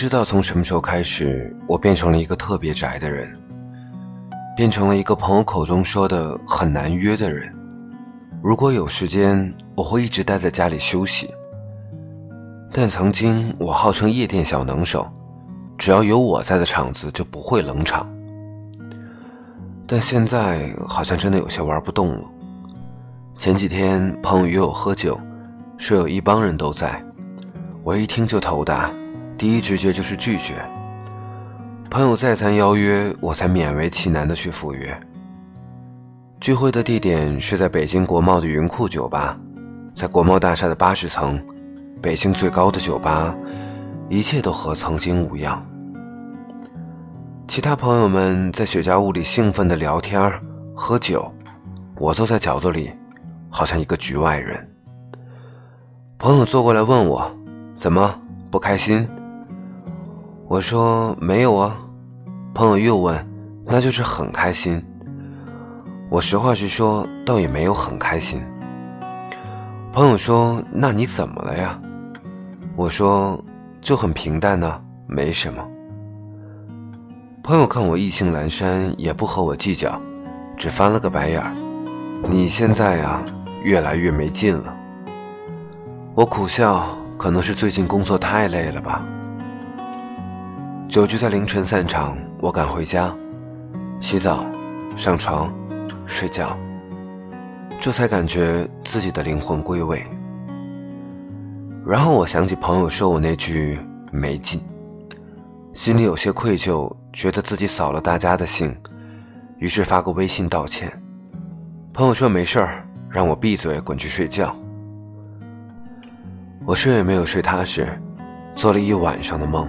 不知道从什么时候开始，我变成了一个特别宅的人，变成了一个朋友口中说的很难约的人。如果有时间，我会一直待在家里休息。但曾经我号称夜店小能手，只要有我在的场子就不会冷场。但现在好像真的有些玩不动了。前几天朋友约我喝酒，说有一帮人都在，我一听就头大，第一直觉就是拒绝。朋友再三邀约，我才勉为其难的去赴约。聚会的地点是在北京国贸的云库酒吧，在国贸大厦的八十层，北京最高的酒吧，一切都和曾经无恙。其他朋友们在雪茄屋里兴奋的聊天喝酒，我坐在角落里。好像一个局外人。朋友坐过来问我：“怎么不开心？”我说：“没有啊。”朋友又问：“那就是很开心。”我实话实说，倒也没有很开心。朋友说：“那你怎么了呀？”我说：“就很平淡呢，没什么。”朋友看我意兴阑珊，也不和我计较，只翻了个白眼儿：“你现在呀？”越来越没劲了。我苦笑，可能是最近工作太累了吧。酒局在凌晨散场，我赶回家，洗澡、上床、睡觉，这才感觉自己的灵魂归位。然后我想起朋友说我那句没劲，心里有些愧疚，觉得自己扫了大家的兴，于是发个微信道歉。朋友说没事儿。让我闭嘴，滚去睡觉。我睡也没有睡踏实，做了一晚上的梦，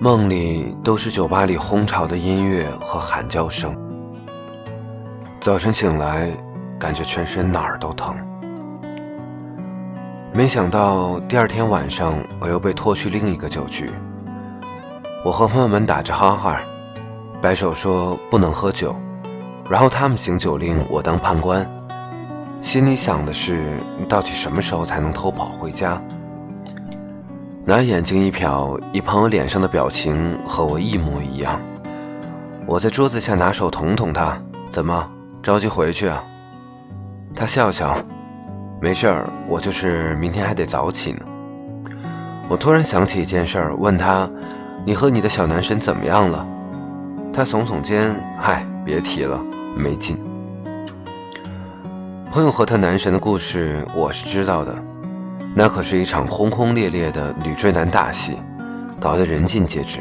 梦里都是酒吧里哄吵的音乐和喊叫声。早晨醒来，感觉全身哪儿都疼。没想到第二天晚上，我又被拖去另一个酒局。我和朋友们打着哈哈，摆手说不能喝酒，然后他们行酒令，我当判官。心里想的是，到底什么时候才能偷跑回家？拿眼睛一瞟，一朋友脸上的表情和我一模一样。我在桌子下拿手捅捅他，怎么着急回去啊？他笑笑，没事儿，我就是明天还得早起呢。我突然想起一件事儿，问他：“你和你的小男神怎么样了？”他耸耸肩：“嗨，别提了，没劲。”朋友和他男神的故事我是知道的，那可是一场轰轰烈烈的女追男大戏，搞得人尽皆知。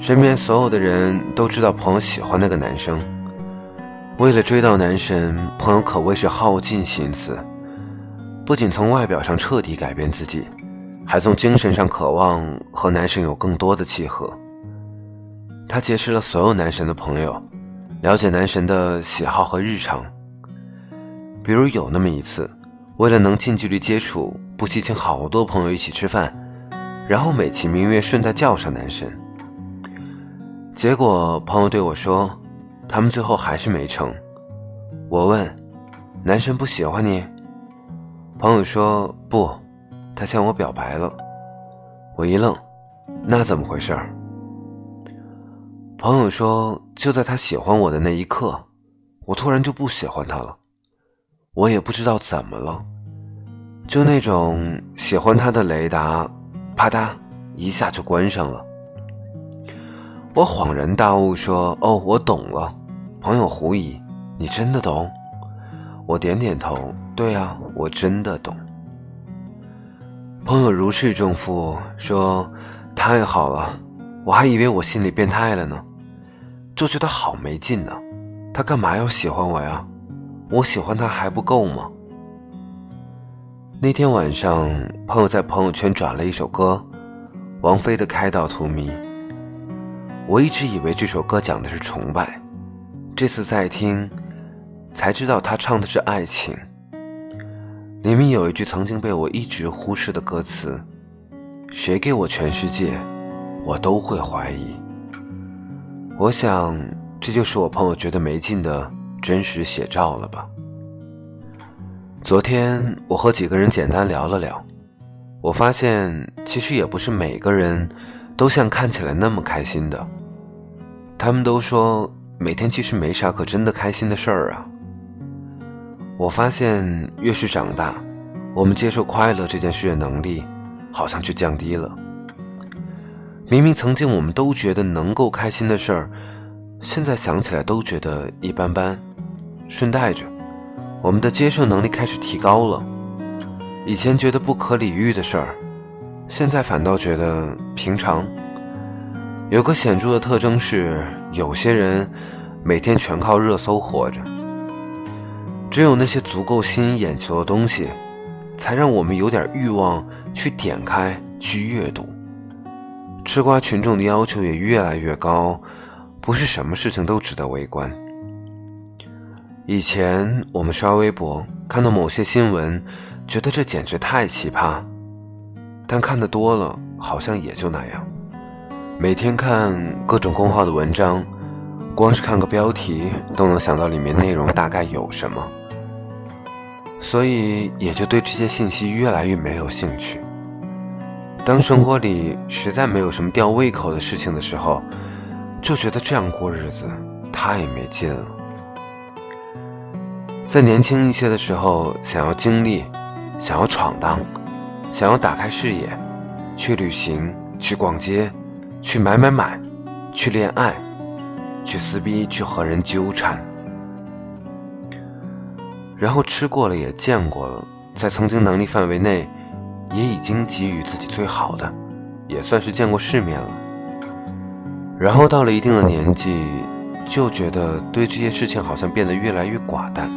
身边所有的人都知道朋友喜欢那个男生，为了追到男神，朋友可谓是耗尽心思，不仅从外表上彻底改变自己，还从精神上渴望和男神有更多的契合。他结识了所有男神的朋友，了解男神的喜好和日常。比如有那么一次，为了能近距离接触，不惜请好多朋友一起吃饭，然后美其名曰顺带叫上男神。结果朋友对我说，他们最后还是没成。我问，男神不喜欢你？朋友说不，他向我表白了。我一愣，那怎么回事？朋友说，就在他喜欢我的那一刻，我突然就不喜欢他了。我也不知道怎么了，就那种喜欢他的雷达，啪嗒一下就关上了。我恍然大悟，说：“哦，我懂了。”朋友狐疑：“你真的懂？”我点点头：“对啊，我真的懂。”朋友如释重负，说：“太好了，我还以为我心里变态了呢，就觉得好没劲呢。他干嘛要喜欢我呀？”我喜欢他还不够吗？那天晚上，朋友在朋友圈转了一首歌，王菲的《开到荼蘼》。我一直以为这首歌讲的是崇拜，这次再听，才知道他唱的是爱情。里面有一句曾经被我一直忽视的歌词：“谁给我全世界，我都会怀疑。”我想，这就是我朋友觉得没劲的。真实写照了吧？昨天我和几个人简单聊了聊，我发现其实也不是每个人都像看起来那么开心的。他们都说每天其实没啥可真的开心的事儿啊。我发现越是长大，我们接受快乐这件事的能力好像就降低了。明明曾经我们都觉得能够开心的事儿，现在想起来都觉得一般般。顺带着，我们的接受能力开始提高了。以前觉得不可理喻的事儿，现在反倒觉得平常。有个显著的特征是，有些人每天全靠热搜活着。只有那些足够吸引眼球的东西，才让我们有点欲望去点开去阅读。吃瓜群众的要求也越来越高，不是什么事情都值得围观。以前我们刷微博看到某些新闻。觉得这简直太奇葩，但看得多了，好像也就那样。每天看各种公号的文章，光是看个标题都能想到里面内容大概有什么，所以也就对这些信息越来越没有兴趣。当生活里实在没有什么吊胃口的事情的时候，就觉得这样过日子太没劲了。在年轻一些的时候，想要经历。想要闯荡，想要打开视野，去旅行，去逛街，去买买买，去恋爱，去撕逼，去和人纠缠，然后吃过了，也见过了，在曾经能力范围内，也已经给予自己最好的，也算是见过世面了。然后到了一定的年纪，就觉得对这些事情好像变得越来越寡淡。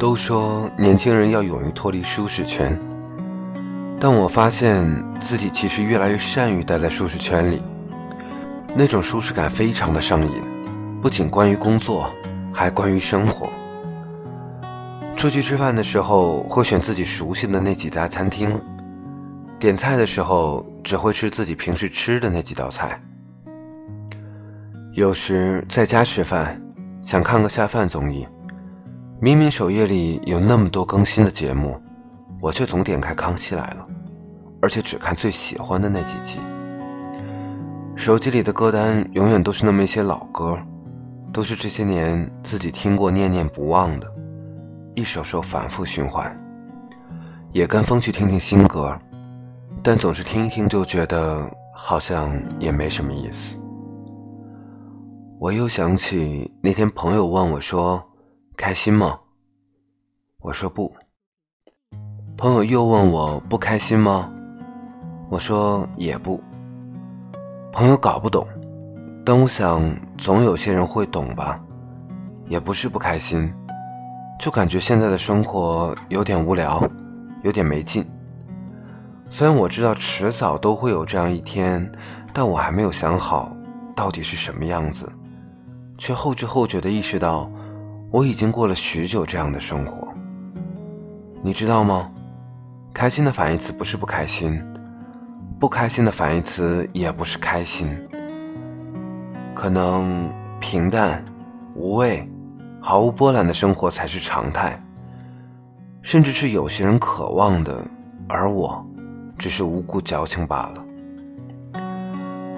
都说年轻人要勇于脱离舒适圈，但我发现自己其实越来越善于待在舒适圈里，那种舒适感非常的上瘾，不仅关于工作，还关于生活。出去吃饭的时候会选自己熟悉的那几家餐厅，点菜的时候只会吃自己平时吃的那几道菜。有时在家吃饭，想看个下饭综艺。明明首页里有那么多更新的节目，我却总点开《康熙来了》，而且只看最喜欢的那几集。手机里的歌单永远都是那么一些老歌，都是这些年自己听过、念念不忘的，一首首反复循环。也跟风去听听新歌，但总是听一听就觉得好像也没什么意思。我又想起那天朋友问我说。开心吗？我说不。朋友又问我不开心吗？我说也不。朋友搞不懂，但我想总有些人会懂吧。也不是不开心，就感觉现在的生活有点无聊，有点没劲。虽然我知道迟早都会有这样一天，但我还没有想好到底是什么样子，却后知后觉的意识到。我已经过了许久这样的生活，你知道吗？开心的反义词不是不开心，不开心的反义词也不是开心。可能平淡、无味、毫无波澜的生活才是常态，甚至是有些人渴望的，而我，只是无辜矫情罢了。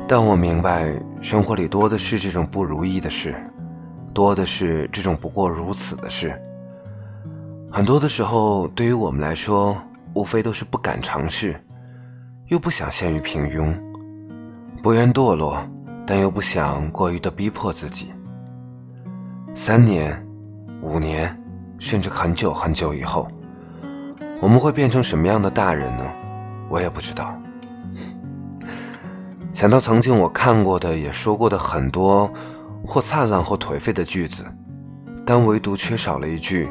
但我明白，生活里多的是这种不如意的事。多的是这种不过如此的事。很多的时候，对于我们来说，无非都是不敢尝试，又不想陷于平庸，不愿堕落，但又不想过于的逼迫自己。三年、五年，甚至很久很久以后，我们会变成什么样的大人呢？我也不知道。想到曾经我看过的、也说过的很多。或灿烂或颓废的句子，但唯独缺少了一句：“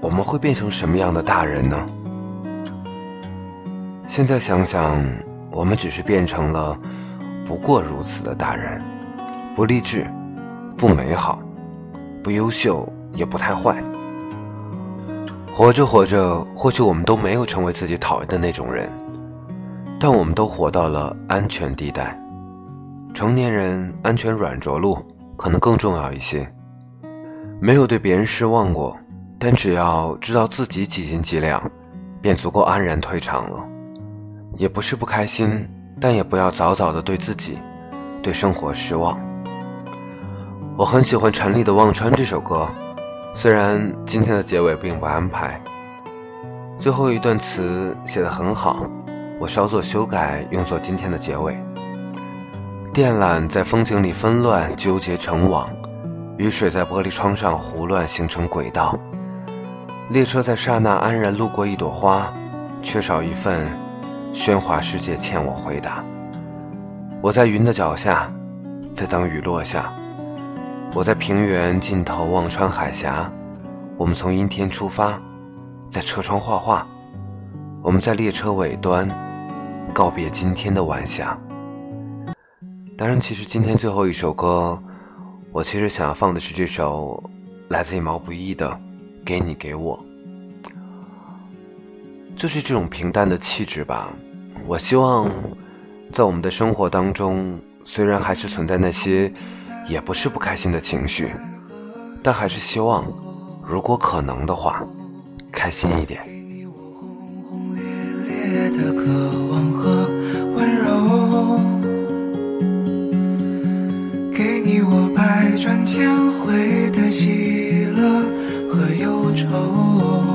我们会变成什么样的大人呢？”现在想想，我们只是变成了不过如此的大人，不励志，不美好，不优秀，也不太坏。活着活着，或许我们都没有成为自己讨厌的那种人，但我们都活到了安全地带。成年人安全软着陆。可能更重要一些。没有对别人失望过，但只要知道自己几斤几两，便足够安然退场了。也不是不开心，但也不要早早的对自己、对生活失望。我很喜欢陈粒的《忘川》这首歌，虽然今天的结尾并不安排，最后一段词写得很好，我稍作修改，用作今天的结尾。电缆在风景里纷乱纠结成网，雨水在玻璃窗上胡乱形成轨道。列车在刹那安然路过一朵花，缺少一份喧哗世界欠我回答。我在云的脚下，在等雨落下。我在平原尽头望穿海峡。我们从阴天出发，在车窗画画。我们在列车尾端告别今天的晚霞。当然，其实今天最后一首歌，我其实想要放的是这首来自于毛不易的《给你给我》，就是这种平淡的气质吧。我希望在我们的生活当中，虽然还是存在那些也不是不开心的情绪，但还是希望，如果可能的话，开心一点。天会的喜乐和忧愁，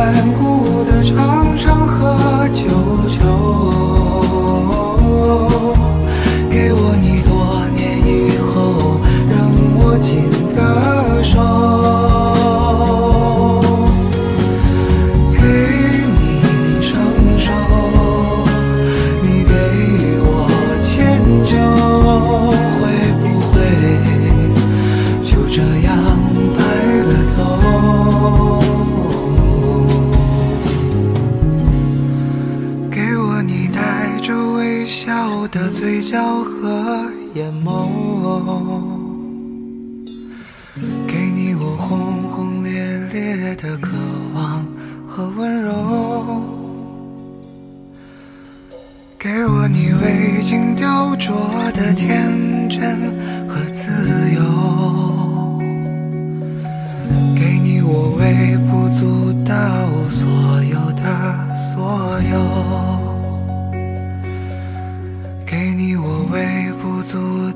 顽固的长长喝酒。的渴望和温柔，给我你未经雕琢的天真和自由，给你我微不足道所有的所有，给你我微不足